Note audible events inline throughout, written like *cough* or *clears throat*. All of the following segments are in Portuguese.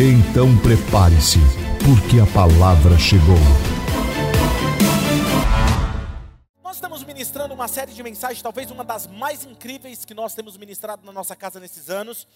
Então prepare-se, porque a palavra chegou. Nós estamos ministrando uma série de mensagens, talvez uma das mais incríveis que nós temos ministrado na nossa casa nesses anos.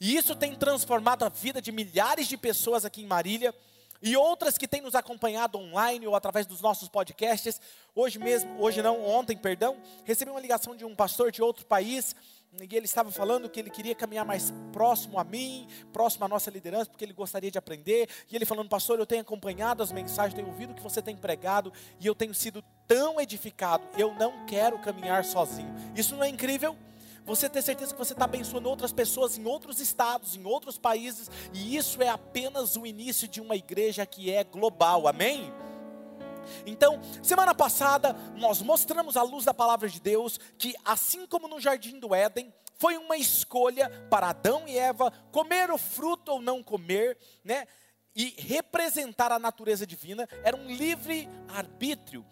E isso tem transformado a vida de milhares de pessoas aqui em Marília e outras que têm nos acompanhado online ou através dos nossos podcasts. Hoje mesmo, hoje não, ontem, perdão, recebi uma ligação de um pastor de outro país e ele estava falando que ele queria caminhar mais próximo a mim, próximo à nossa liderança, porque ele gostaria de aprender. E ele falando, pastor, eu tenho acompanhado as mensagens, tenho ouvido o que você tem pregado e eu tenho sido tão edificado. Eu não quero caminhar sozinho. Isso não é incrível? Você ter certeza que você está abençoando outras pessoas em outros estados, em outros países, e isso é apenas o início de uma igreja que é global, amém? Então, semana passada, nós mostramos à luz da palavra de Deus que, assim como no jardim do Éden, foi uma escolha para Adão e Eva comer o fruto ou não comer, né? E representar a natureza divina, era um livre arbítrio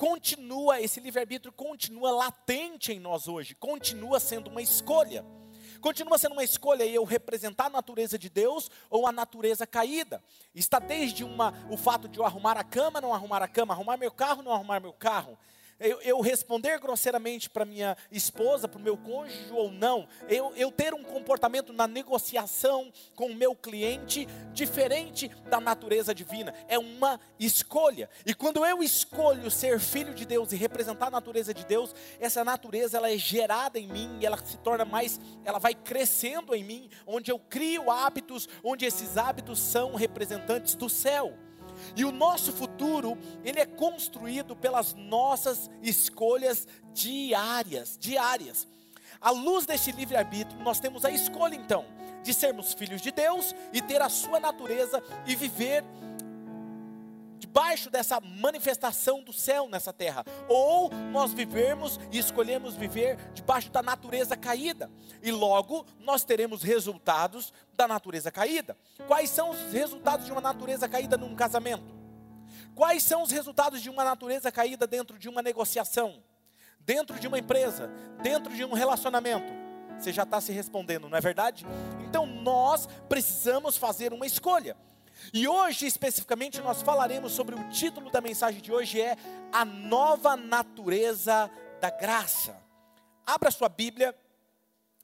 continua, esse livre-arbítrio continua latente em nós hoje, continua sendo uma escolha. Continua sendo uma escolha eu representar a natureza de Deus ou a natureza caída. Está desde uma, o fato de eu arrumar a cama, não arrumar a cama, arrumar meu carro, não arrumar meu carro eu, eu responder grosseiramente para minha esposa, para o meu cônjuge ou não, eu, eu ter um comportamento na negociação com o meu cliente diferente da natureza divina, é uma escolha. E quando eu escolho ser filho de Deus e representar a natureza de Deus, essa natureza ela é gerada em mim, ela se torna mais, ela vai crescendo em mim, onde eu crio hábitos, onde esses hábitos são representantes do céu. E o nosso futuro, ele é construído pelas nossas escolhas diárias, diárias. À luz deste livre-arbítrio, nós temos a escolha então de sermos filhos de Deus e ter a sua natureza e viver debaixo dessa manifestação do céu nessa terra, ou nós vivermos e escolhemos viver debaixo da natureza caída, e logo nós teremos resultados da natureza caída. Quais são os resultados de uma natureza caída num casamento? Quais são os resultados de uma natureza caída dentro de uma negociação, dentro de uma empresa, dentro de um relacionamento? Você já está se respondendo, não é verdade? Então nós precisamos fazer uma escolha. E hoje, especificamente, nós falaremos sobre o título da mensagem de hoje é A Nova Natureza da Graça. Abra sua Bíblia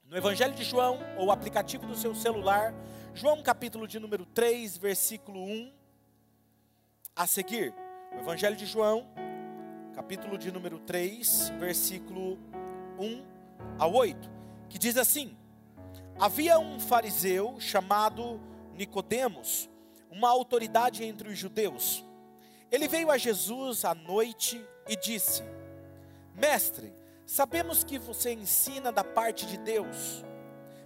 no Evangelho de João, ou aplicativo do seu celular, João capítulo de número 3, versículo 1 a seguir. O Evangelho de João, capítulo de número 3, versículo 1 a 8, que diz assim: Havia um fariseu chamado Nicodemos, uma autoridade entre os judeus. Ele veio a Jesus à noite e disse: Mestre, sabemos que você ensina da parte de Deus,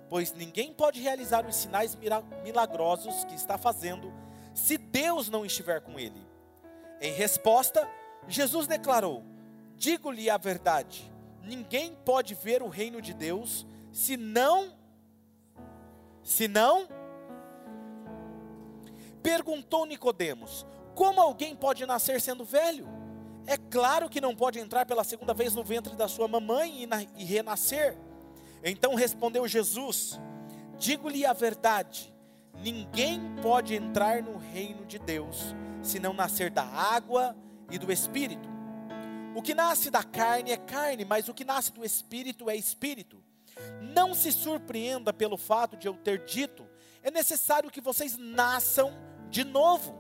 pois ninguém pode realizar os sinais milagrosos que está fazendo se Deus não estiver com ele. Em resposta, Jesus declarou: Digo-lhe a verdade, ninguém pode ver o reino de Deus se não se não Perguntou Nicodemos: Como alguém pode nascer sendo velho? É claro que não pode entrar pela segunda vez no ventre da sua mamãe e, na, e renascer. Então respondeu Jesus: Digo-lhe a verdade: ninguém pode entrar no reino de Deus se não nascer da água e do espírito. O que nasce da carne é carne, mas o que nasce do espírito é espírito. Não se surpreenda pelo fato de eu ter dito: é necessário que vocês nasçam de novo.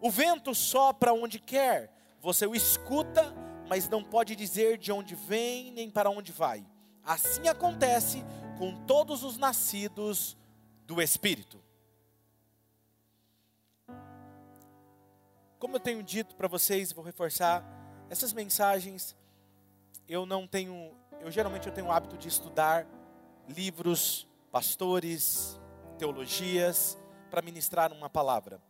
O vento sopra onde quer, você o escuta, mas não pode dizer de onde vem nem para onde vai. Assim acontece com todos os nascidos do Espírito. Como eu tenho dito para vocês, vou reforçar, essas mensagens eu não tenho, eu geralmente eu tenho o hábito de estudar livros, pastores, teologias, para ministrar uma palavra.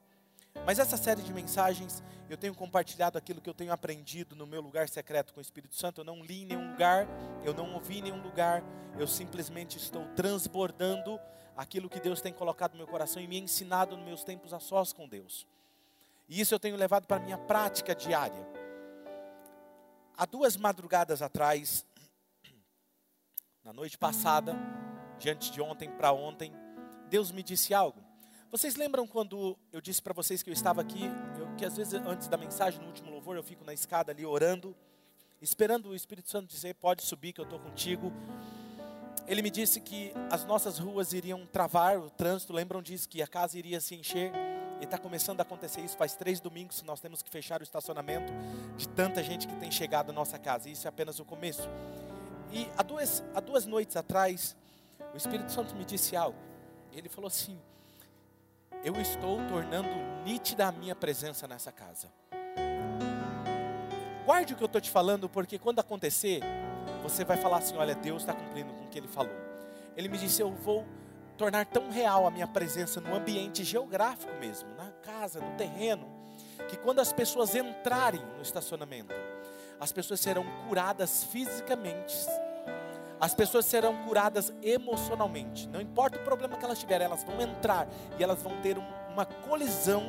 Mas essa série de mensagens, eu tenho compartilhado aquilo que eu tenho aprendido no meu lugar secreto com o Espírito Santo. Eu não li em nenhum lugar, eu não ouvi em nenhum lugar, eu simplesmente estou transbordando aquilo que Deus tem colocado no meu coração e me ensinado nos meus tempos a sós com Deus. E isso eu tenho levado para a minha prática diária. Há duas madrugadas atrás, *clears throat* na noite passada, diante de ontem para ontem, Deus me disse algo. Vocês lembram quando eu disse para vocês que eu estava aqui, eu, que às vezes antes da mensagem, no último louvor, eu fico na escada ali orando, esperando o Espírito Santo dizer: pode subir que eu estou contigo. Ele me disse que as nossas ruas iriam travar o trânsito, lembram disso, que a casa iria se encher. E está começando a acontecer isso faz três domingos, nós temos que fechar o estacionamento de tanta gente que tem chegado à nossa casa. Isso é apenas o começo. E há duas, há duas noites atrás, o Espírito Santo me disse algo. Ele falou assim: eu estou tornando nítida a minha presença nessa casa. Guarde o que eu estou te falando, porque quando acontecer, você vai falar assim: olha, Deus está cumprindo com o que ele falou. Ele me disse: eu vou tornar tão real a minha presença no ambiente geográfico mesmo, na casa, no terreno, que quando as pessoas entrarem no estacionamento, as pessoas serão curadas fisicamente as pessoas serão curadas emocionalmente. Não importa o problema que elas tiverem, elas vão entrar e elas vão ter um, uma colisão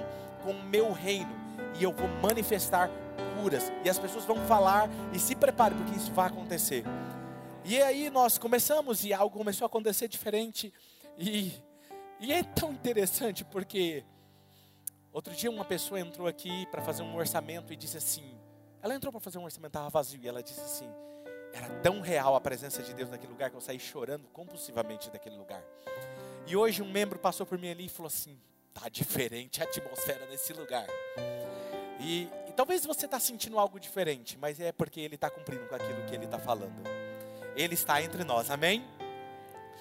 com o meu reino. E eu vou manifestar curas. E as pessoas vão falar e se prepare, porque isso vai acontecer. E aí nós começamos e algo começou a acontecer diferente. E, e é tão interessante porque outro dia uma pessoa entrou aqui para fazer um orçamento e disse assim: ela entrou para fazer um orçamento, estava vazio, e ela disse assim: era tão real a presença de Deus naquele lugar que eu saí chorando compulsivamente daquele lugar. E hoje um membro passou por mim ali e falou assim: tá diferente a atmosfera nesse lugar. E, e talvez você está sentindo algo diferente, mas é porque Ele está cumprindo com aquilo que Ele está falando. Ele está entre nós, amém?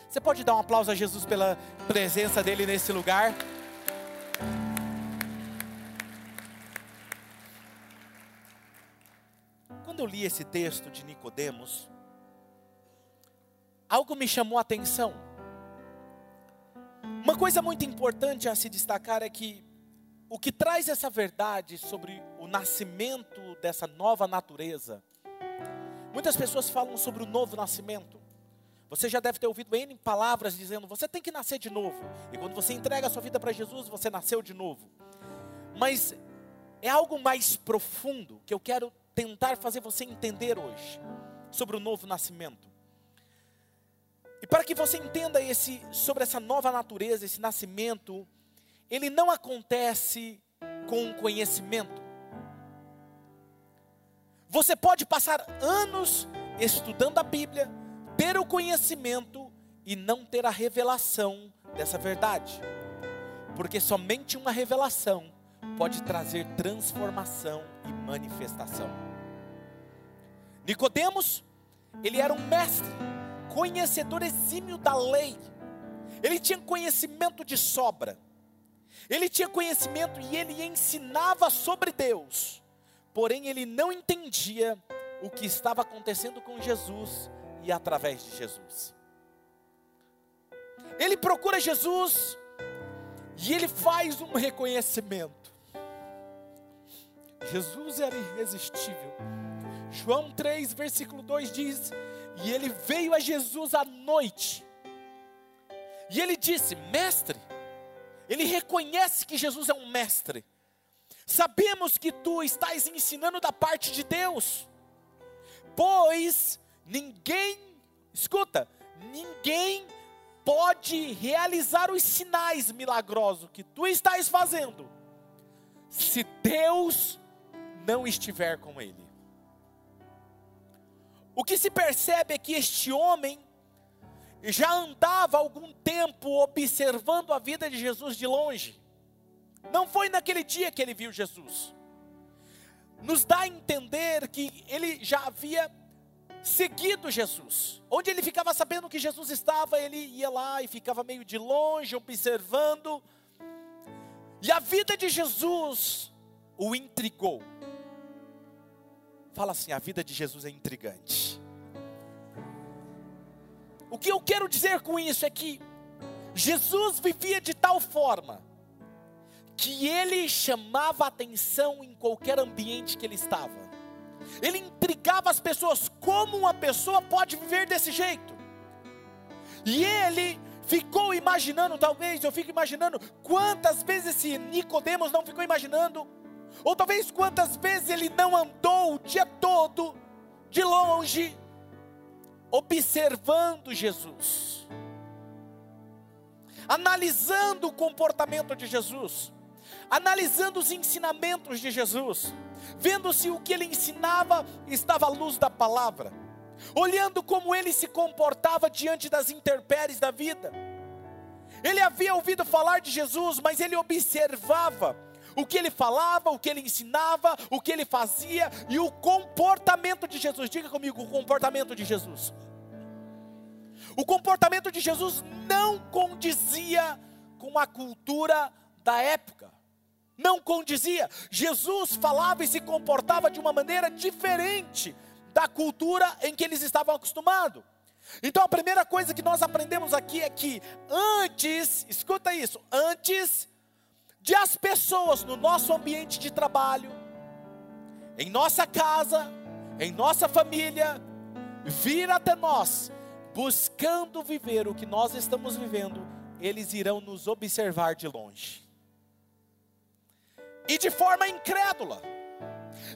Você pode dar um aplauso a Jesus pela presença dele nesse lugar? Quando eu li esse texto de Nicodemos, algo me chamou a atenção. Uma coisa muito importante a se destacar é que o que traz essa verdade sobre o nascimento dessa nova natureza, muitas pessoas falam sobre o novo nascimento. Você já deve ter ouvido N palavras dizendo: você tem que nascer de novo. E quando você entrega a sua vida para Jesus, você nasceu de novo. Mas é algo mais profundo que eu quero tentar fazer você entender hoje sobre o novo nascimento. E para que você entenda esse sobre essa nova natureza, esse nascimento, ele não acontece com conhecimento. Você pode passar anos estudando a Bíblia, ter o conhecimento e não ter a revelação dessa verdade. Porque somente uma revelação pode trazer transformação e manifestação. Nicodemos, ele era um mestre, conhecedor exímio da lei. Ele tinha conhecimento de sobra. Ele tinha conhecimento e ele ensinava sobre Deus. Porém, ele não entendia o que estava acontecendo com Jesus e através de Jesus. Ele procura Jesus e ele faz um reconhecimento. Jesus era irresistível. João 3, versículo 2 diz: E ele veio a Jesus à noite. E ele disse: Mestre, ele reconhece que Jesus é um mestre. Sabemos que tu estás ensinando da parte de Deus, pois ninguém, escuta, ninguém pode realizar os sinais milagrosos que tu estás fazendo, se Deus não estiver com ele. O que se percebe é que este homem já andava algum tempo observando a vida de Jesus de longe. Não foi naquele dia que ele viu Jesus. Nos dá a entender que ele já havia seguido Jesus. Onde ele ficava sabendo que Jesus estava, ele ia lá e ficava meio de longe, observando. E a vida de Jesus o intrigou. Fala assim: a vida de Jesus é intrigante. O que eu quero dizer com isso é que Jesus vivia de tal forma, que ele chamava atenção em qualquer ambiente que ele estava. Ele intrigava as pessoas como uma pessoa pode viver desse jeito. E ele ficou imaginando, talvez eu fico imaginando quantas vezes esse Nicodemos não ficou imaginando, ou talvez quantas vezes ele não andou o dia todo de longe observando Jesus, analisando o comportamento de Jesus, analisando os ensinamentos de Jesus, vendo se o que ele ensinava estava à luz da palavra, olhando como ele se comportava diante das intempéries da vida. Ele havia ouvido falar de Jesus, mas ele observava o que ele falava, o que ele ensinava, o que ele fazia e o comportamento de Jesus. Diga comigo, o comportamento de Jesus. O comportamento de Jesus não condizia com a cultura da época. Não condizia. Jesus falava e se comportava de uma maneira diferente da cultura em que eles estavam acostumados. Então a primeira coisa que nós aprendemos aqui é que antes, escuta isso, antes de as pessoas no nosso ambiente de trabalho, em nossa casa, em nossa família, vir até nós, buscando viver o que nós estamos vivendo, eles irão nos observar de longe. E de forma incrédula.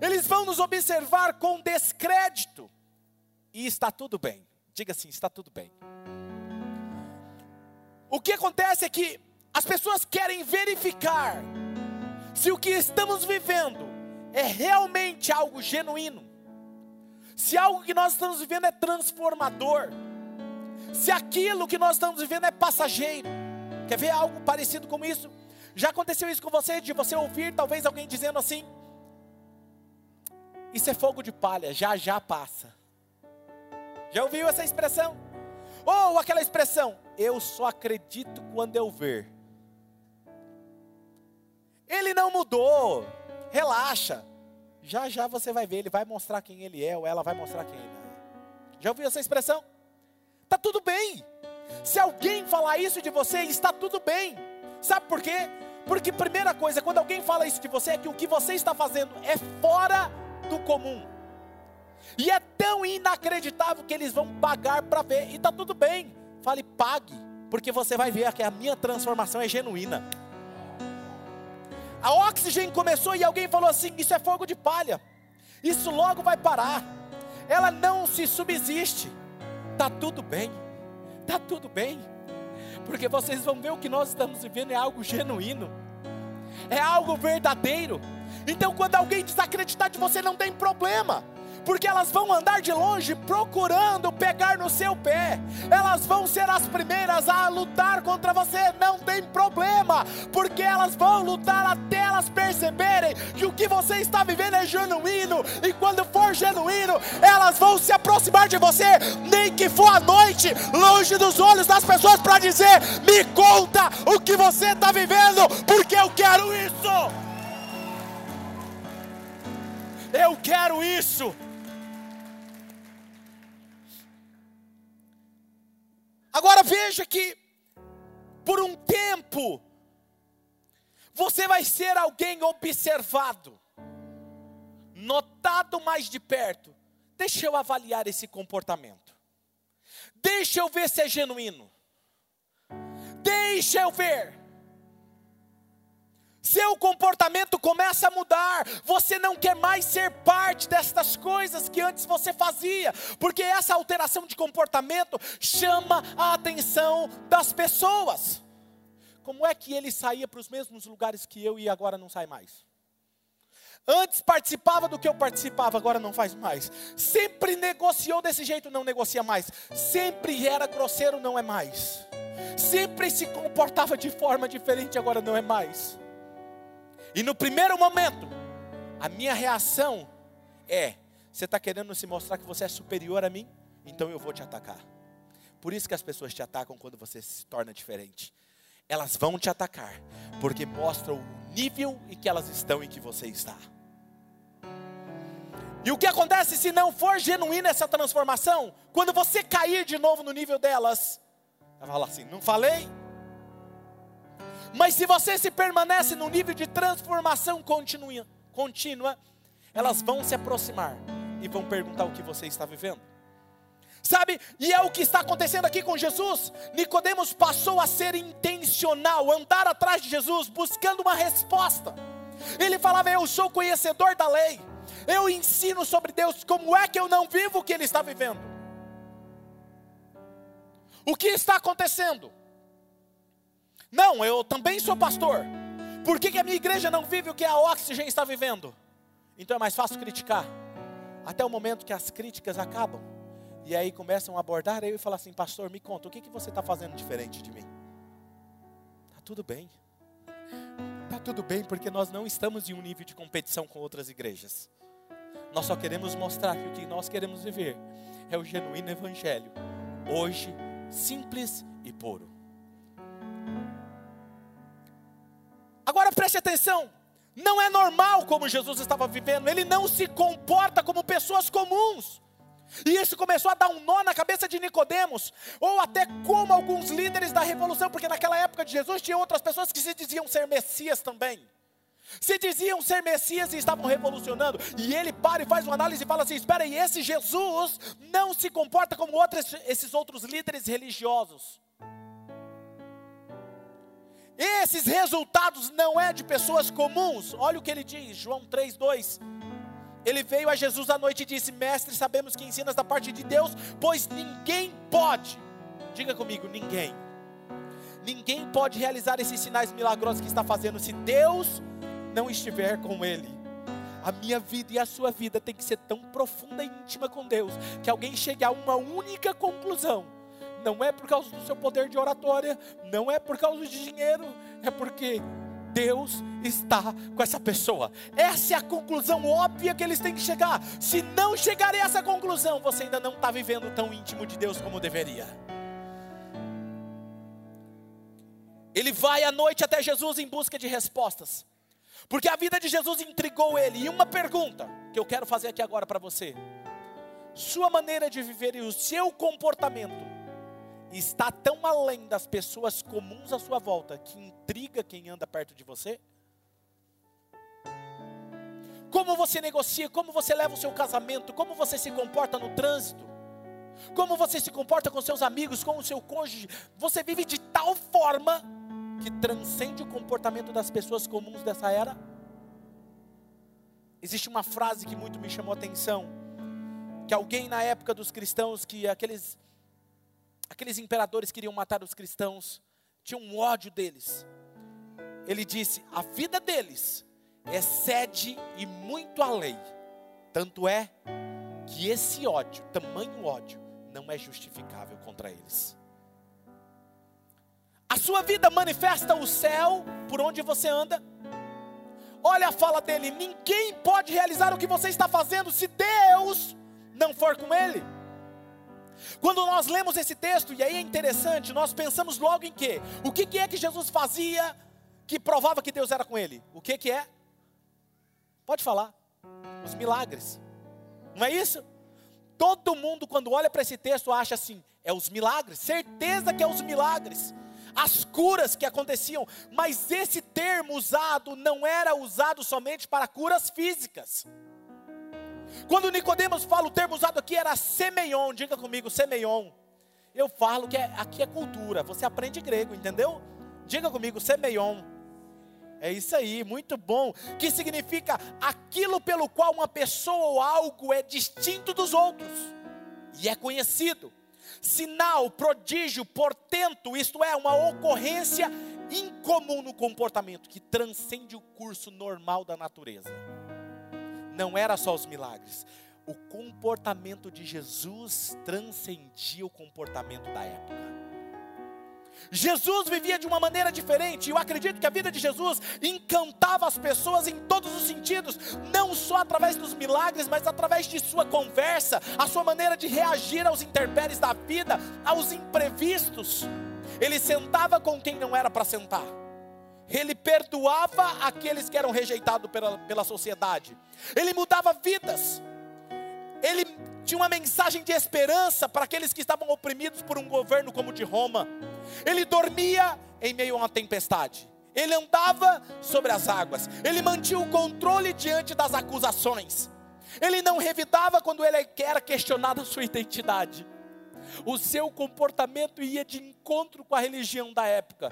Eles vão nos observar com descrédito. E está tudo bem. Diga assim: está tudo bem. O que acontece é que as pessoas querem verificar se o que estamos vivendo é realmente algo genuíno, se algo que nós estamos vivendo é transformador, se aquilo que nós estamos vivendo é passageiro. Quer ver algo parecido com isso? Já aconteceu isso com você, de você ouvir talvez alguém dizendo assim: Isso é fogo de palha, já já passa. Já ouviu essa expressão? Ou aquela expressão: Eu só acredito quando eu ver. Ele não mudou. Relaxa. Já já você vai ver, ele vai mostrar quem ele é, ou ela vai mostrar quem ele é. Já ouviu essa expressão? Está tudo bem. Se alguém falar isso de você, está tudo bem. Sabe por quê? Porque primeira coisa, quando alguém fala isso de você, é que o que você está fazendo é fora do comum. E é tão inacreditável que eles vão pagar para ver. E está tudo bem. Fale, pague, porque você vai ver que a minha transformação é genuína. A oxigênio começou e alguém falou assim: Isso é fogo de palha. Isso logo vai parar. Ela não se subsiste. Tá tudo bem. Tá tudo bem. Porque vocês vão ver o que nós estamos vivendo é algo genuíno. É algo verdadeiro. Então, quando alguém desacreditar de você, não tem problema porque elas vão andar de longe procurando pegar no seu pé, elas vão ser as primeiras a lutar contra você, não tem problema, porque elas vão lutar até elas perceberem que o que você está vivendo é genuíno, e quando for genuíno, elas vão se aproximar de você, nem que for à noite, longe dos olhos das pessoas, para dizer: me conta o que você está vivendo, porque eu quero isso. Eu quero isso. Agora veja que, por um tempo, você vai ser alguém observado, notado mais de perto. Deixa eu avaliar esse comportamento. Deixa eu ver se é genuíno. Deixa eu ver. Seu comportamento começa a mudar. Você não quer mais ser parte destas coisas que antes você fazia, porque essa alteração de comportamento chama a atenção das pessoas. Como é que ele saía para os mesmos lugares que eu e agora não sai mais? Antes participava do que eu participava, agora não faz mais. Sempre negociou desse jeito, não negocia mais. Sempre era grosseiro, não é mais. Sempre se comportava de forma diferente, agora não é mais. E no primeiro momento, a minha reação é: você está querendo se mostrar que você é superior a mim? Então eu vou te atacar. Por isso que as pessoas te atacam quando você se torna diferente. Elas vão te atacar, porque mostram o nível em que elas estão em que você está. E o que acontece se não for genuína essa transformação? Quando você cair de novo no nível delas, ela fala assim: não falei? Mas se você se permanece no nível de transformação contínua, contínua, elas vão se aproximar e vão perguntar o que você está vivendo. Sabe? E é o que está acontecendo aqui com Jesus. Nicodemos passou a ser intencional, andar atrás de Jesus, buscando uma resposta. Ele falava: "Eu sou conhecedor da lei. Eu ensino sobre Deus. Como é que eu não vivo o que ele está vivendo?" O que está acontecendo? Não, eu também sou pastor. Por que, que a minha igreja não vive o que a Oxygen está vivendo? Então é mais fácil criticar. Até o momento que as críticas acabam. E aí começam a abordar eu e falar assim, pastor, me conta, o que, que você está fazendo diferente de mim? Tá tudo bem. Tá tudo bem, porque nós não estamos em um nível de competição com outras igrejas. Nós só queremos mostrar que o que nós queremos viver é o genuíno evangelho. Hoje, simples e puro. Agora preste atenção. Não é normal como Jesus estava vivendo, ele não se comporta como pessoas comuns. E isso começou a dar um nó na cabeça de Nicodemos, ou até como alguns líderes da revolução, porque naquela época de Jesus tinha outras pessoas que se diziam ser Messias também. Se diziam ser Messias e estavam revolucionando. E ele para e faz uma análise e fala assim: espera aí, esse Jesus não se comporta como outros, esses outros líderes religiosos. Esses resultados não é de pessoas comuns. Olha o que ele diz, João 3:2. Ele veio a Jesus à noite e disse: Mestre, sabemos que ensinas da parte de Deus, pois ninguém pode, diga comigo, ninguém, ninguém pode realizar esses sinais milagrosos que está fazendo se Deus não estiver com ele. A minha vida e a sua vida tem que ser tão profunda e íntima com Deus, que alguém chegue a uma única conclusão. Não é por causa do seu poder de oratória, não é por causa de dinheiro, é porque Deus está com essa pessoa. Essa é a conclusão óbvia que eles têm que chegar. Se não chegarem a essa conclusão, você ainda não está vivendo tão íntimo de Deus como deveria. Ele vai à noite até Jesus em busca de respostas, porque a vida de Jesus intrigou ele. E uma pergunta que eu quero fazer aqui agora para você: sua maneira de viver e o seu comportamento está tão além das pessoas comuns à sua volta que intriga quem anda perto de você? Como você negocia, como você leva o seu casamento, como você se comporta no trânsito, como você se comporta com seus amigos, com o seu cônjuge, você vive de tal forma que transcende o comportamento das pessoas comuns dessa era? Existe uma frase que muito me chamou a atenção, que alguém na época dos cristãos, que aqueles aqueles imperadores queriam matar os cristãos, tinham um ódio deles. Ele disse: a vida deles excede e muito além. Tanto é que esse ódio, tamanho ódio, não é justificável contra eles. A sua vida manifesta o céu por onde você anda. Olha a fala dele: ninguém pode realizar o que você está fazendo se Deus não for com ele. Quando nós lemos esse texto, e aí é interessante, nós pensamos logo em quê? O que, é que Jesus fazia que provava que Deus era com ele? O que é? Pode falar. Os milagres. Não é isso? Todo mundo, quando olha para esse texto, acha assim: é os milagres, certeza que é os milagres, as curas que aconteciam, mas esse termo usado não era usado somente para curas físicas. Quando Nicodemos fala o termo usado aqui era semeion, diga comigo, semeion. Eu falo que é, aqui é cultura, você aprende grego, entendeu? Diga comigo, semeion. É isso aí, muito bom. Que significa aquilo pelo qual uma pessoa ou algo é distinto dos outros e é conhecido. Sinal, prodígio, portento, isto é, uma ocorrência incomum no comportamento que transcende o curso normal da natureza não era só os milagres. O comportamento de Jesus transcendia o comportamento da época. Jesus vivia de uma maneira diferente. Eu acredito que a vida de Jesus encantava as pessoas em todos os sentidos, não só através dos milagres, mas através de sua conversa, a sua maneira de reagir aos intempéries da vida, aos imprevistos. Ele sentava com quem não era para sentar ele perdoava aqueles que eram rejeitados pela, pela sociedade, ele mudava vidas, ele tinha uma mensagem de esperança para aqueles que estavam oprimidos por um governo como o de Roma, ele dormia em meio a uma tempestade, Ele andava sobre as águas. Ele mantinha o controle diante das acusações. Ele não revidava quando ele era questionado a sua identidade. O seu comportamento ia de encontro com a religião da época.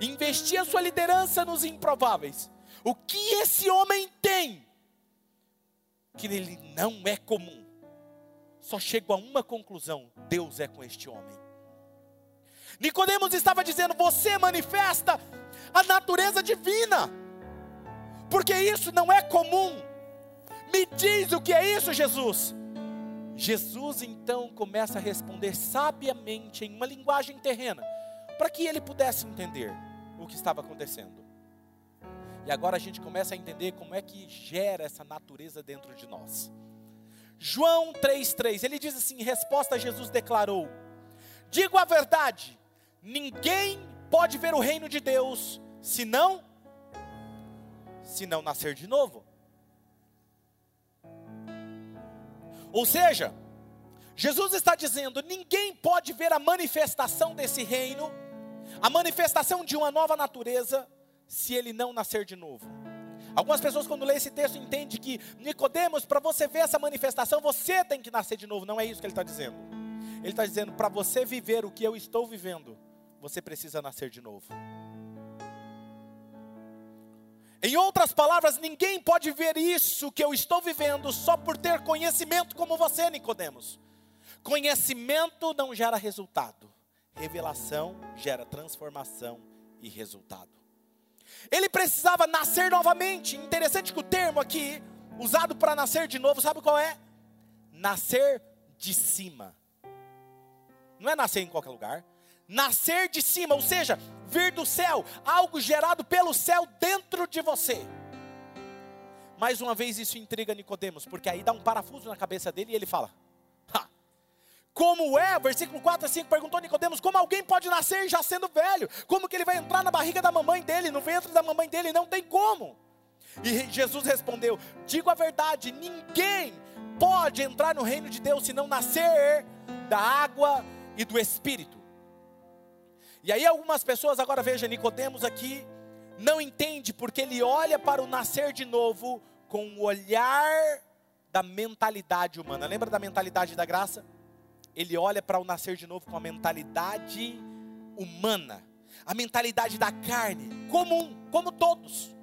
Investia sua liderança nos improváveis. O que esse homem tem que ele não é comum? Só chego a uma conclusão: Deus é com este homem. Nicodemos estava dizendo: você manifesta a natureza divina. Porque isso não é comum. Me diz o que é isso, Jesus. Jesus então começa a responder sabiamente em uma linguagem terrena, para que ele pudesse entender o que estava acontecendo. E agora a gente começa a entender como é que gera essa natureza dentro de nós. João 3,3, ele diz assim: em resposta, Jesus declarou: Digo a verdade, ninguém pode ver o reino de Deus se não se não nascer de novo. Ou seja, Jesus está dizendo: ninguém pode ver a manifestação desse reino, a manifestação de uma nova natureza, se ele não nascer de novo. Algumas pessoas, quando lê esse texto, entendem que Nicodemos, para você ver essa manifestação, você tem que nascer de novo. Não é isso que ele está dizendo. Ele está dizendo: para você viver o que eu estou vivendo, você precisa nascer de novo. Em outras palavras, ninguém pode ver isso que eu estou vivendo só por ter conhecimento como você, Nicodemos. Conhecimento não gera resultado. Revelação gera transformação e resultado. Ele precisava nascer novamente. Interessante que o termo aqui usado para nascer de novo, sabe qual é? Nascer de cima. Não é nascer em qualquer lugar. Nascer de cima, ou seja, vir do céu, algo gerado pelo céu dentro de você. Mais uma vez isso intriga Nicodemos, porque aí dá um parafuso na cabeça dele e ele fala: como é, versículo 4 a 5 perguntou Nicodemos, como alguém pode nascer já sendo velho? Como que ele vai entrar na barriga da mamãe dele, no ventre da mamãe dele? Não tem como. E Jesus respondeu: Digo a verdade, ninguém pode entrar no reino de Deus se não nascer da água e do espírito. E aí algumas pessoas, agora veja, Nicodemos aqui, não entende porque ele olha para o nascer de novo com o olhar da mentalidade humana. Lembra da mentalidade da graça? Ele olha para o nascer de novo com a mentalidade humana, a mentalidade da carne, comum, como todos.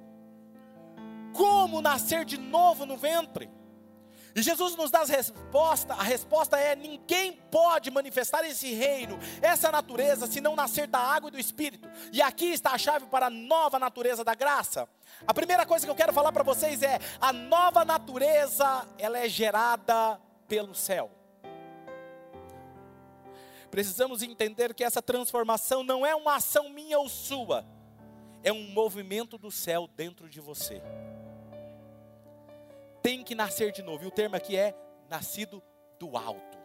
Como nascer de novo no ventre? E Jesus nos dá a resposta, a resposta é: ninguém pode manifestar esse reino, essa natureza, se não nascer da água e do Espírito. E aqui está a chave para a nova natureza da graça. A primeira coisa que eu quero falar para vocês é: a nova natureza, ela é gerada pelo céu. Precisamos entender que essa transformação não é uma ação minha ou sua, é um movimento do céu dentro de você tem que nascer de novo. E o termo aqui é nascido do alto.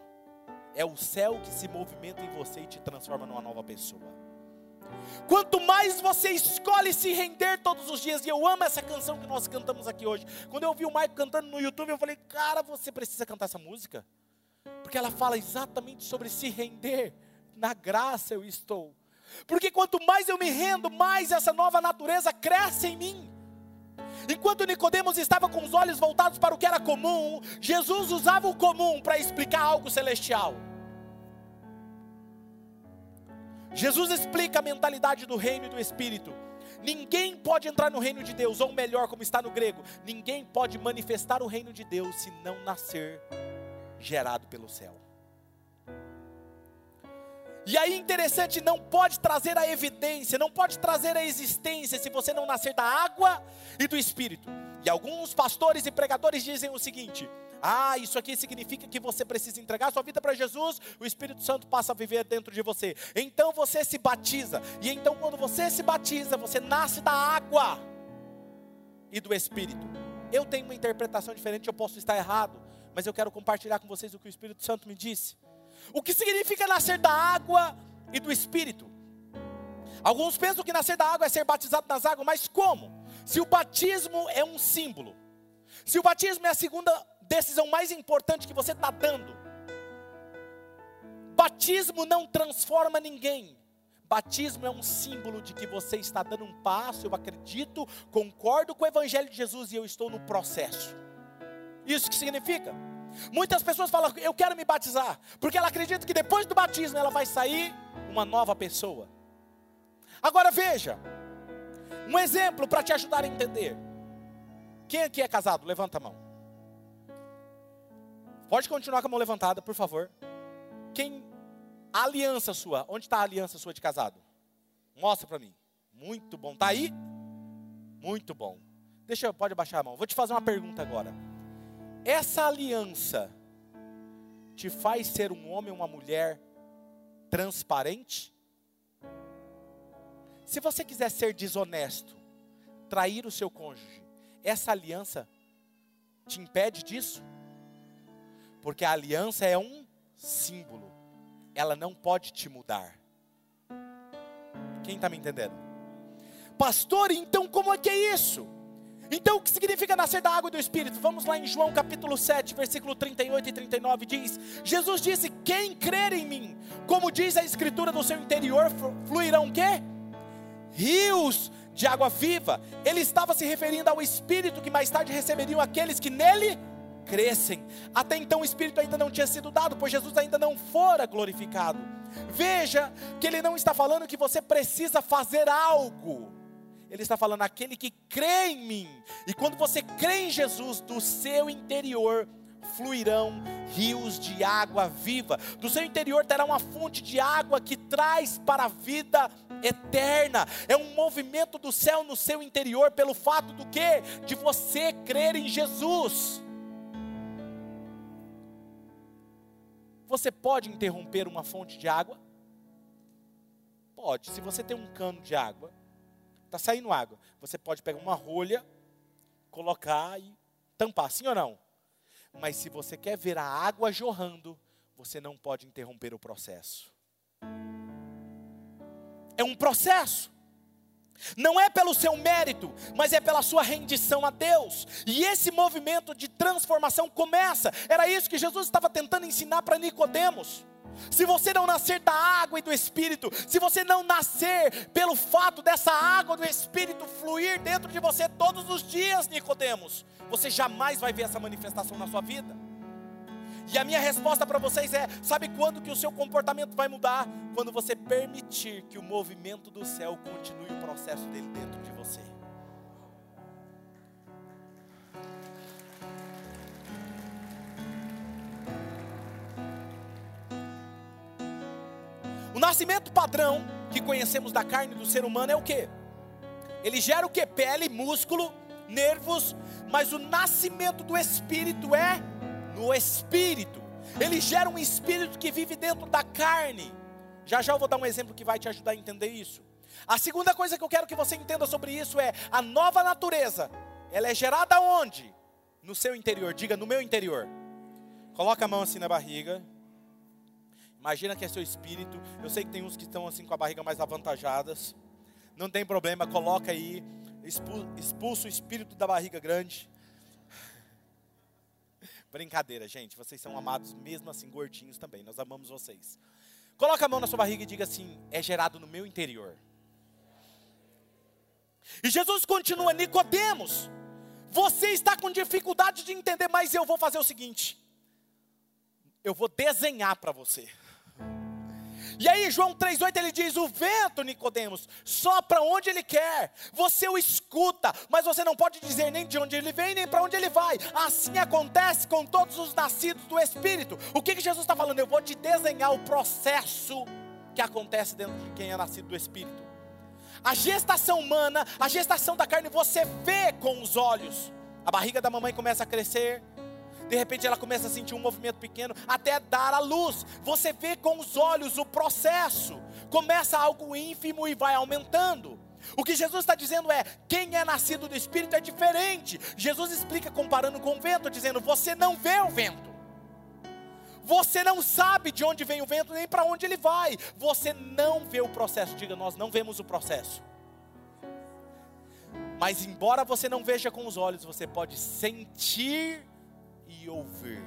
É o céu que se movimenta em você e te transforma numa nova pessoa. Quanto mais você escolhe se render todos os dias, e eu amo essa canção que nós cantamos aqui hoje. Quando eu ouvi o Mike cantando no YouTube, eu falei, cara, você precisa cantar essa música. Porque ela fala exatamente sobre se render. Na graça eu estou. Porque quanto mais eu me rendo, mais essa nova natureza cresce em mim. Enquanto Nicodemos estava com os olhos voltados para o que era comum, Jesus usava o comum para explicar algo celestial. Jesus explica a mentalidade do reino e do espírito. Ninguém pode entrar no reino de Deus, ou melhor, como está no grego, ninguém pode manifestar o reino de Deus se não nascer gerado pelo céu. E aí interessante, não pode trazer a evidência, não pode trazer a existência se você não nascer da água e do espírito. E alguns pastores e pregadores dizem o seguinte: ah, isso aqui significa que você precisa entregar sua vida para Jesus, o Espírito Santo passa a viver dentro de você. Então você se batiza. E então quando você se batiza, você nasce da água e do Espírito. Eu tenho uma interpretação diferente, eu posso estar errado, mas eu quero compartilhar com vocês o que o Espírito Santo me disse. O que significa nascer da água e do Espírito? Alguns pensam que nascer da água é ser batizado nas águas, mas como? Se o batismo é um símbolo, se o batismo é a segunda decisão mais importante que você está dando, batismo não transforma ninguém, Batismo é um símbolo de que você está dando um passo, eu acredito, concordo com o Evangelho de Jesus e eu estou no processo. Isso que significa? Muitas pessoas falam, eu quero me batizar, porque ela acredita que depois do batismo ela vai sair uma nova pessoa. Agora veja, um exemplo para te ajudar a entender. Quem aqui é casado? Levanta a mão. Pode continuar com a mão levantada, por favor. Quem a aliança sua, onde está a aliança sua de casado? Mostra para mim. Muito bom. Tá aí? Muito bom. Deixa eu, pode abaixar a mão. Vou te fazer uma pergunta agora. Essa aliança te faz ser um homem ou uma mulher transparente? Se você quiser ser desonesto, trair o seu cônjuge, essa aliança te impede disso? Porque a aliança é um símbolo, ela não pode te mudar. Quem está me entendendo? Pastor, então como é que é isso? Então, o que significa nascer da água e do Espírito? Vamos lá em João capítulo 7, versículo 38 e 39, diz: Jesus disse: Quem crer em mim, como diz a Escritura, do seu interior fluirão quê? Rios de água viva. Ele estava se referindo ao Espírito que mais tarde receberiam aqueles que nele crescem. Até então o Espírito ainda não tinha sido dado, pois Jesus ainda não fora glorificado. Veja que ele não está falando que você precisa fazer algo ele está falando aquele que crê em mim. E quando você crê em Jesus, do seu interior fluirão rios de água viva. Do seu interior terá uma fonte de água que traz para a vida eterna. É um movimento do céu no seu interior pelo fato do que? De você crer em Jesus. Você pode interromper uma fonte de água? Pode. Se você tem um cano de água, Está saindo água. Você pode pegar uma rolha, colocar e tampar, sim ou não? Mas se você quer ver a água jorrando, você não pode interromper o processo. É um processo. Não é pelo seu mérito, mas é pela sua rendição a Deus. E esse movimento de transformação começa. Era isso que Jesus estava tentando ensinar para Nicodemos se você não nascer da água e do Espírito, se você não nascer pelo fato dessa água do Espírito fluir dentro de você todos os dias, Nicodemos, você jamais vai ver essa manifestação na sua vida. E a minha resposta para vocês é: sabe quando que o seu comportamento vai mudar? Quando você permitir que o movimento do céu continue o processo dele dentro de você. O nascimento padrão que conhecemos da carne do ser humano é o que? Ele gera o que? Pele, músculo, nervos, mas o nascimento do espírito é no espírito. Ele gera um espírito que vive dentro da carne. Já já eu vou dar um exemplo que vai te ajudar a entender isso. A segunda coisa que eu quero que você entenda sobre isso é a nova natureza. Ela é gerada onde? No seu interior. Diga no meu interior. Coloca a mão assim na barriga. Imagina que é seu espírito. Eu sei que tem uns que estão assim com a barriga mais avantajadas. Não tem problema, coloca aí. Expulsa o espírito da barriga grande. *laughs* Brincadeira, gente. Vocês são amados mesmo assim, gordinhos também. Nós amamos vocês. Coloca a mão na sua barriga e diga assim: é gerado no meu interior. E Jesus continua, Nicodemos. Você está com dificuldade de entender, mas eu vou fazer o seguinte: eu vou desenhar para você. E aí João 3:8 ele diz: "O vento, Nicodemos, sopra onde ele quer. Você o escuta, mas você não pode dizer nem de onde ele vem, nem para onde ele vai. Assim acontece com todos os nascidos do espírito." O que que Jesus está falando? Eu vou te desenhar o processo que acontece dentro de quem é nascido do espírito. A gestação humana, a gestação da carne, você vê com os olhos. A barriga da mamãe começa a crescer, de repente ela começa a sentir um movimento pequeno até dar a luz. Você vê com os olhos o processo. Começa algo ínfimo e vai aumentando. O que Jesus está dizendo é: quem é nascido do Espírito é diferente. Jesus explica comparando com o vento, dizendo: você não vê o vento. Você não sabe de onde vem o vento nem para onde ele vai. Você não vê o processo. Diga, nós não vemos o processo. Mas embora você não veja com os olhos, você pode sentir e ouvir.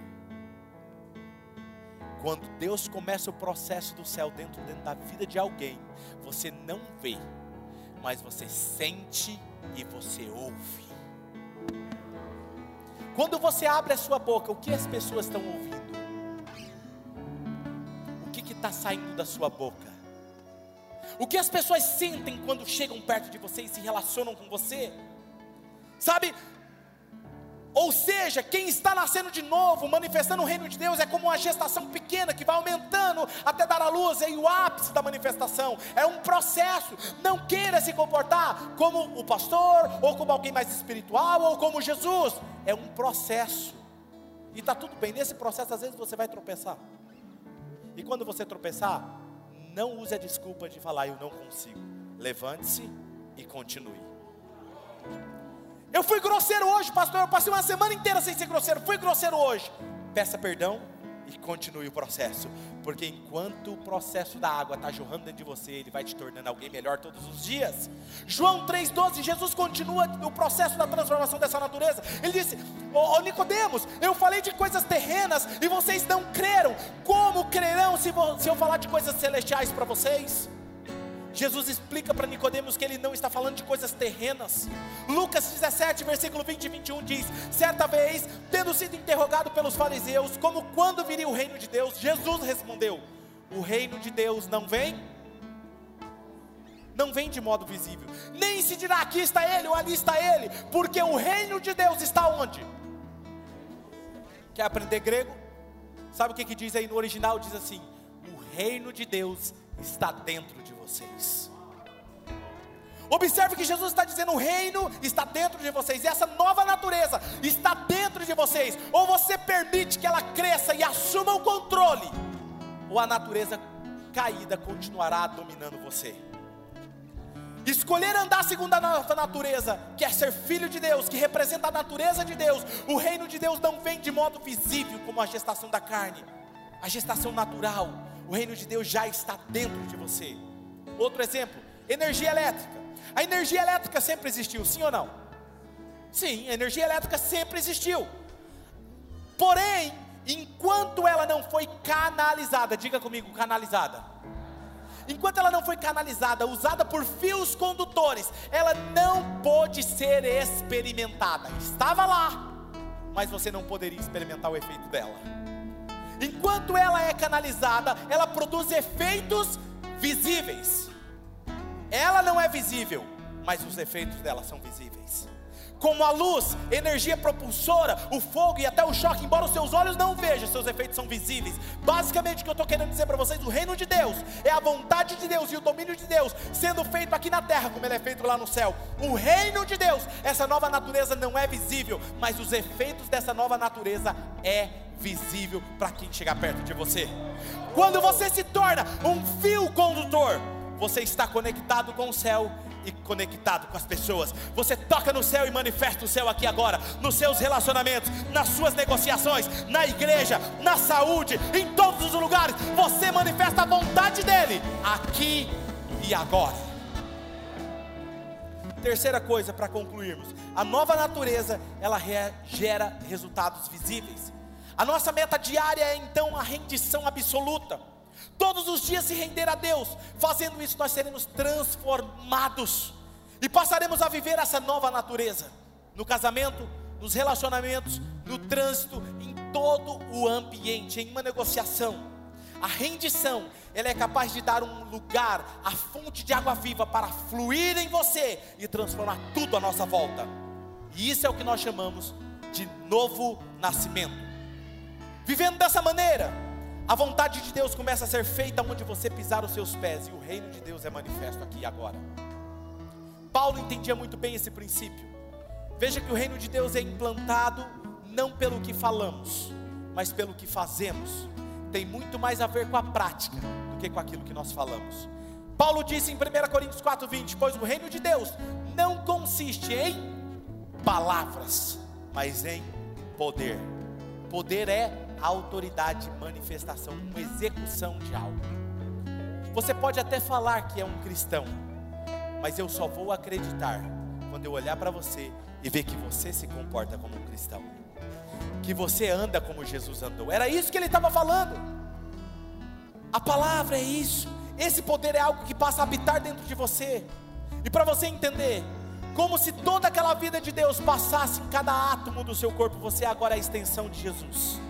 Quando Deus começa o processo do céu dentro, dentro da vida de alguém, você não vê, mas você sente e você ouve. Quando você abre a sua boca, o que as pessoas estão ouvindo? O que está saindo da sua boca? O que as pessoas sentem quando chegam perto de você e se relacionam com você? Sabe, ou seja, quem está nascendo de novo, manifestando o reino de Deus, é como uma gestação pequena que vai aumentando até dar a luz, é o ápice da manifestação. É um processo. Não queira se comportar como o pastor, ou como alguém mais espiritual, ou como Jesus. É um processo. E está tudo bem, nesse processo às vezes você vai tropeçar. E quando você tropeçar, não use a desculpa de falar eu não consigo. Levante-se e continue. Eu fui grosseiro hoje, pastor. Eu passei uma semana inteira sem ser grosseiro. Fui grosseiro hoje. Peça perdão e continue o processo. Porque enquanto o processo da água está jorrando dentro de você, ele vai te tornando alguém melhor todos os dias. João 3,12, Jesus continua o processo da transformação dessa natureza. Ele disse: Ô oh, Nicodemos, eu falei de coisas terrenas e vocês não creram. Como crerão se, se eu falar de coisas celestiais para vocês? Jesus explica para Nicodemos que ele não está falando de coisas terrenas. Lucas 17, versículo 20 e 21 diz: Certa vez, tendo sido interrogado pelos fariseus, como quando viria o reino de Deus, Jesus respondeu: O reino de Deus não vem não vem de modo visível. Nem se dirá aqui está ele ou ali está ele, porque o reino de Deus está onde? Quer aprender grego? Sabe o que, que diz aí no original? Diz assim: reino de Deus está dentro de vocês. Observe que Jesus está dizendo: o reino está dentro de vocês, e essa nova natureza está dentro de vocês. Ou você permite que ela cresça e assuma o controle, ou a natureza caída continuará dominando você. Escolher andar segundo a nossa natureza, que é ser filho de Deus, que representa a natureza de Deus. O reino de Deus não vem de modo visível, como a gestação da carne, a gestação natural. O reino de Deus já está dentro de você. Outro exemplo, energia elétrica. A energia elétrica sempre existiu, sim ou não? Sim, a energia elétrica sempre existiu. Porém, enquanto ela não foi canalizada, diga comigo, canalizada. Enquanto ela não foi canalizada, usada por fios condutores, ela não pôde ser experimentada. Estava lá, mas você não poderia experimentar o efeito dela. Enquanto ela é canalizada, ela produz efeitos visíveis. Ela não é visível, mas os efeitos dela são visíveis. Como a luz, energia propulsora, o fogo e até o choque, embora os seus olhos não vejam, seus efeitos são visíveis. Basicamente, o que eu estou querendo dizer para vocês: o reino de Deus é a vontade de Deus e o domínio de Deus sendo feito aqui na terra, como ele é feito lá no céu. O reino de Deus, essa nova natureza não é visível, mas os efeitos dessa nova natureza é visível para quem chegar perto de você. Quando você se torna um fio condutor, você está conectado com o céu e conectado com as pessoas. Você toca no céu e manifesta o céu aqui agora, nos seus relacionamentos, nas suas negociações, na igreja, na saúde, em todos os lugares. Você manifesta a vontade dele aqui e agora. Terceira coisa para concluirmos: a nova natureza ela gera resultados visíveis. A nossa meta diária é então a rendição absoluta todos os dias se render a Deus. Fazendo isso, nós seremos transformados e passaremos a viver essa nova natureza no casamento, nos relacionamentos, no trânsito, em todo o ambiente, em uma negociação. A rendição, ela é capaz de dar um lugar, a fonte de água viva para fluir em você e transformar tudo à nossa volta. E isso é o que nós chamamos de novo nascimento. Vivendo dessa maneira, a vontade de Deus começa a ser feita onde você pisar os seus pés, e o reino de Deus é manifesto aqui e agora. Paulo entendia muito bem esse princípio. Veja que o reino de Deus é implantado não pelo que falamos, mas pelo que fazemos. Tem muito mais a ver com a prática do que com aquilo que nós falamos. Paulo disse em 1 Coríntios 4:20, pois o reino de Deus não consiste em palavras, mas em poder. Poder é autoridade, manifestação, execução de algo. Você pode até falar que é um cristão, mas eu só vou acreditar quando eu olhar para você e ver que você se comporta como um cristão, que você anda como Jesus andou. Era isso que ele estava falando. A palavra é isso. Esse poder é algo que passa a habitar dentro de você. E para você entender, como se toda aquela vida de Deus passasse em cada átomo do seu corpo, você agora é a extensão de Jesus.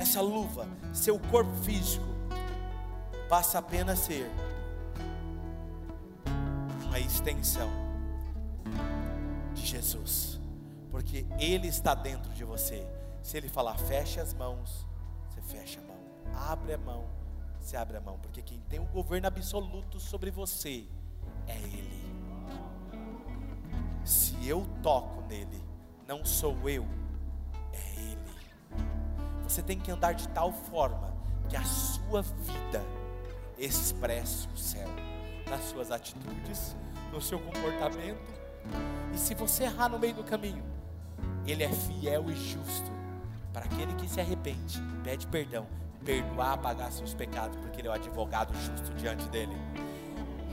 Essa luva, seu corpo físico, passa apenas a ser uma extensão de Jesus, porque Ele está dentro de você. Se Ele falar, feche as mãos, você fecha a mão, abre a mão, você abre a mão, porque quem tem o governo absoluto sobre você é Ele. Se eu toco nele, não sou eu. Você tem que andar de tal forma que a sua vida expresse o céu nas suas atitudes, no seu comportamento. E se você errar no meio do caminho, Ele é fiel e justo para aquele que se arrepende, pede perdão, perdoar, pagar seus pecados, porque Ele é o advogado justo diante dele.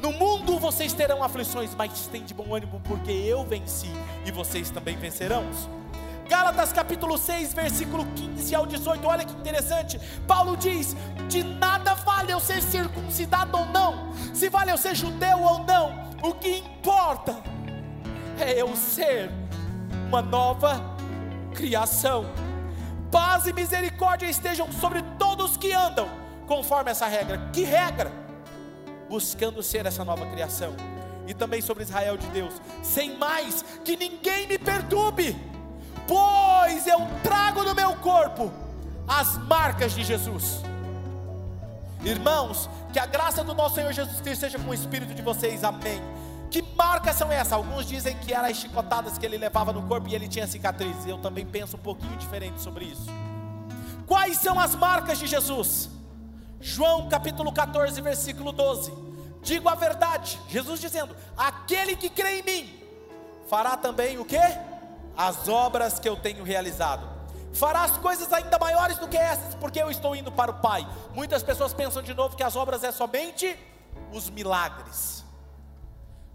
No mundo vocês terão aflições, mas tem de bom ânimo, porque eu venci e vocês também vencerão. Gálatas capítulo 6, versículo 15 ao 18, olha que interessante. Paulo diz: De nada vale eu ser circuncidado ou não, se vale eu ser judeu ou não, o que importa é eu ser uma nova criação. Paz e misericórdia estejam sobre todos que andam conforme essa regra. Que regra? Buscando ser essa nova criação. E também sobre Israel de Deus, sem mais que ninguém me perturbe, pois eu trago no meu corpo as marcas de Jesus. Irmãos, que a graça do nosso Senhor Jesus Cristo seja com o espírito de vocês, amém. Que marcas são essas? Alguns dizem que eram as chicotadas que ele levava no corpo e ele tinha cicatrizes. Eu também penso um pouquinho diferente sobre isso. Quais são as marcas de Jesus? João capítulo 14, versículo 12. Digo a verdade, Jesus dizendo: Aquele que crê em mim, fará também o que? As obras que eu tenho realizado. Fará as coisas ainda maiores do que essas, porque eu estou indo para o Pai. Muitas pessoas pensam de novo que as obras é somente os milagres.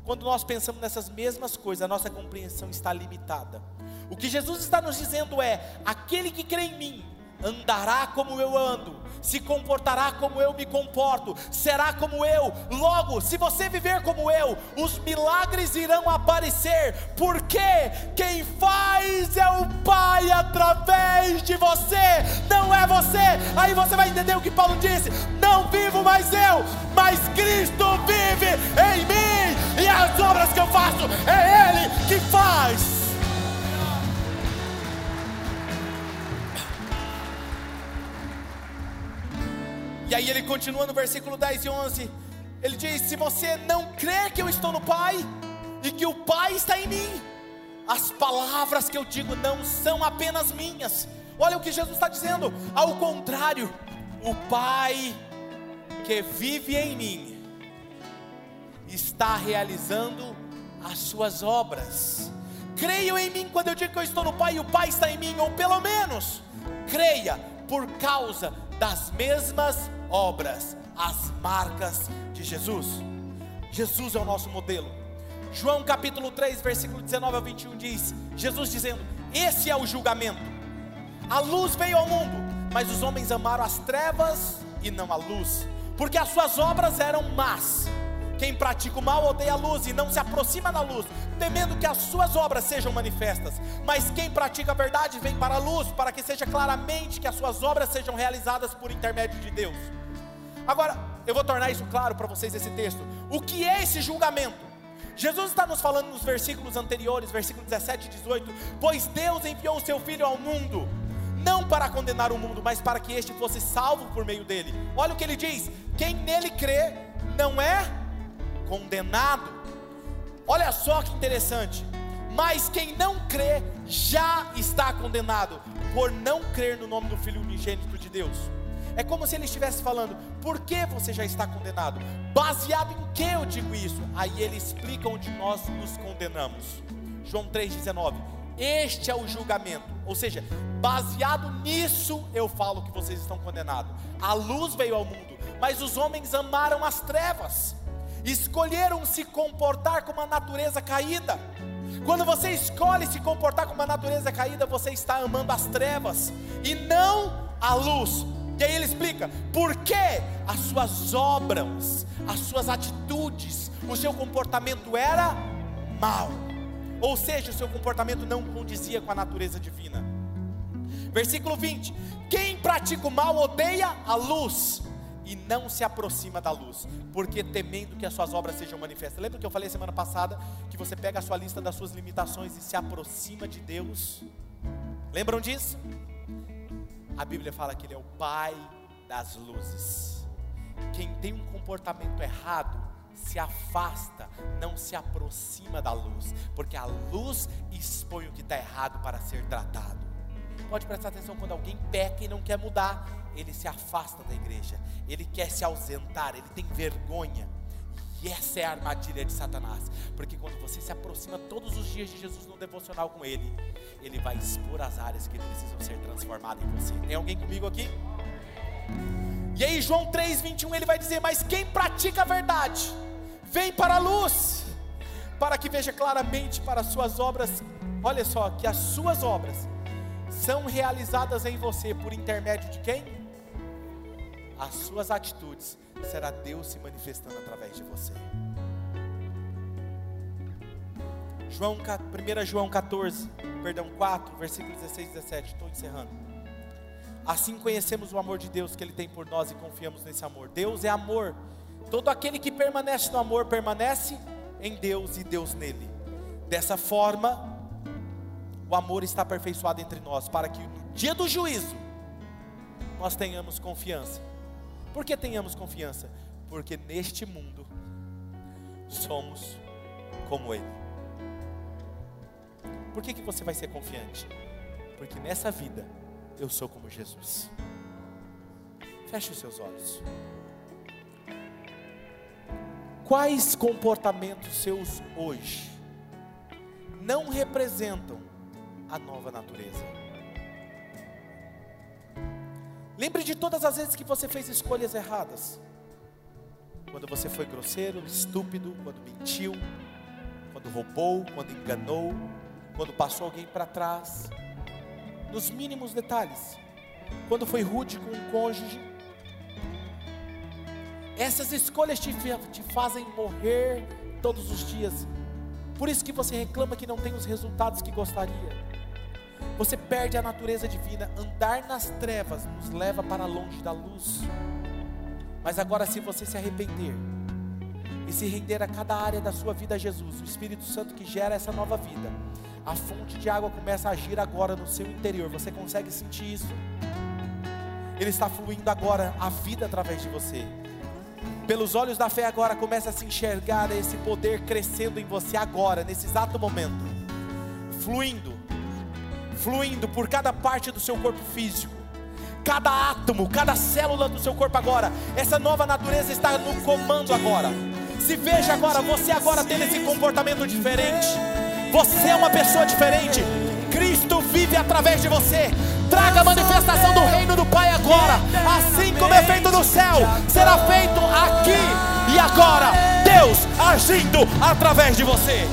Quando nós pensamos nessas mesmas coisas, a nossa compreensão está limitada. O que Jesus está nos dizendo é: aquele que crê em mim, andará como eu ando, se comportará como eu me comporto, será como eu. Logo, se você viver como eu, os milagres irão aparecer, porque quem faz é o Pai através de você, não é você. Aí você vai entender o que Paulo disse: não vivo mais eu, mas Cristo vive em mim, e as obras que eu faço é Ele que faz. E aí ele continua no versículo 10 e 11. Ele diz: Se você não crê que eu estou no Pai e que o Pai está em mim, as palavras que eu digo não são apenas minhas. Olha o que Jesus está dizendo. Ao contrário, o Pai que vive em mim está realizando as suas obras. Creiam em mim quando eu digo que eu estou no Pai e o Pai está em mim, ou pelo menos creia por causa das mesmas obras, as marcas de Jesus. Jesus é o nosso modelo. João capítulo 3, versículo 19 ao 21 diz: Jesus dizendo: Esse é o julgamento. A luz veio ao mundo, mas os homens amaram as trevas e não a luz, porque as suas obras eram más. Quem pratica o mal odeia a luz e não se aproxima da luz, temendo que as suas obras sejam manifestas. Mas quem pratica a verdade vem para a luz, para que seja claramente que as suas obras sejam realizadas por intermédio de Deus. Agora, eu vou tornar isso claro para vocês esse texto. O que é esse julgamento? Jesus está nos falando nos versículos anteriores, versículo 17 e 18: Pois Deus enviou o seu Filho ao mundo, não para condenar o mundo, mas para que este fosse salvo por meio dele. Olha o que ele diz: quem nele crê não é condenado. Olha só que interessante. Mas quem não crê já está condenado, por não crer no nome do Filho unigênito de Deus. É como se ele estivesse falando: por que você já está condenado? Baseado em que eu digo isso? Aí ele explica onde nós nos condenamos. João 3,19. Este é o julgamento, ou seja, baseado nisso eu falo que vocês estão condenados. A luz veio ao mundo, mas os homens amaram as trevas, escolheram se comportar com uma natureza caída. Quando você escolhe se comportar com uma natureza caída, você está amando as trevas e não a luz E aí ele explica: porque as suas obras, as suas atitudes, o seu comportamento era mal. Ou seja, o seu comportamento não condizia com a natureza divina. Versículo 20: Quem pratica o mal odeia a luz e não se aproxima da luz, porque temendo que as suas obras sejam manifestas. Lembra que eu falei semana passada que você pega a sua lista das suas limitações e se aproxima de Deus? Lembram disso? A Bíblia fala que Ele é o Pai das luzes. Quem tem um comportamento errado se afasta, não se aproxima da luz, porque a luz expõe o que está errado para ser tratado. Pode prestar atenção quando alguém peca e não quer mudar, ele se afasta da igreja, ele quer se ausentar, ele tem vergonha. E essa é a armadilha de Satanás, porque quando você se aproxima todos os dias de Jesus no devocional com ele, ele vai expor as áreas que precisam ser transformadas em você. Tem alguém comigo aqui? E aí, João 3,21, ele vai dizer: Mas quem pratica a verdade, vem para a luz, para que veja claramente para as suas obras. Olha só, que as suas obras são realizadas em você por intermédio de quem? As suas atitudes será Deus se manifestando através de você. João, 1 João 14, perdão, 4, versículos 16 e 17, estou encerrando. Assim conhecemos o amor de Deus que Ele tem por nós e confiamos nesse amor. Deus é amor. Todo aquele que permanece no amor permanece em Deus e Deus nele. Dessa forma, o amor está aperfeiçoado entre nós, para que no dia do juízo nós tenhamos confiança. Por que tenhamos confiança? Porque neste mundo somos como Ele. Por que, que você vai ser confiante? Porque nessa vida eu sou como Jesus. Feche os seus olhos. Quais comportamentos seus hoje não representam a nova natureza? Lembre de todas as vezes que você fez escolhas erradas. Quando você foi grosseiro, estúpido, quando mentiu, quando roubou, quando enganou, quando passou alguém para trás, nos mínimos detalhes. Quando foi rude com um cônjuge. Essas escolhas te, te fazem morrer todos os dias. Por isso que você reclama que não tem os resultados que gostaria. Você perde a natureza divina. Andar nas trevas nos leva para longe da luz. Mas agora, se você se arrepender e se render a cada área da sua vida a Jesus, o Espírito Santo que gera essa nova vida, a fonte de água começa a agir agora no seu interior. Você consegue sentir isso? Ele está fluindo agora a vida através de você. Pelos olhos da fé agora começa a se enxergar esse poder crescendo em você agora, nesse exato momento. Fluindo. Fluindo por cada parte do seu corpo físico. Cada átomo, cada célula do seu corpo agora. Essa nova natureza está no comando agora. Se veja agora, você agora tendo esse comportamento diferente. Você é uma pessoa diferente. Cristo vive através de você. Traga a manifestação do reino do Pai agora. Assim como é feito no céu, será feito aqui e agora. Deus agindo através de você.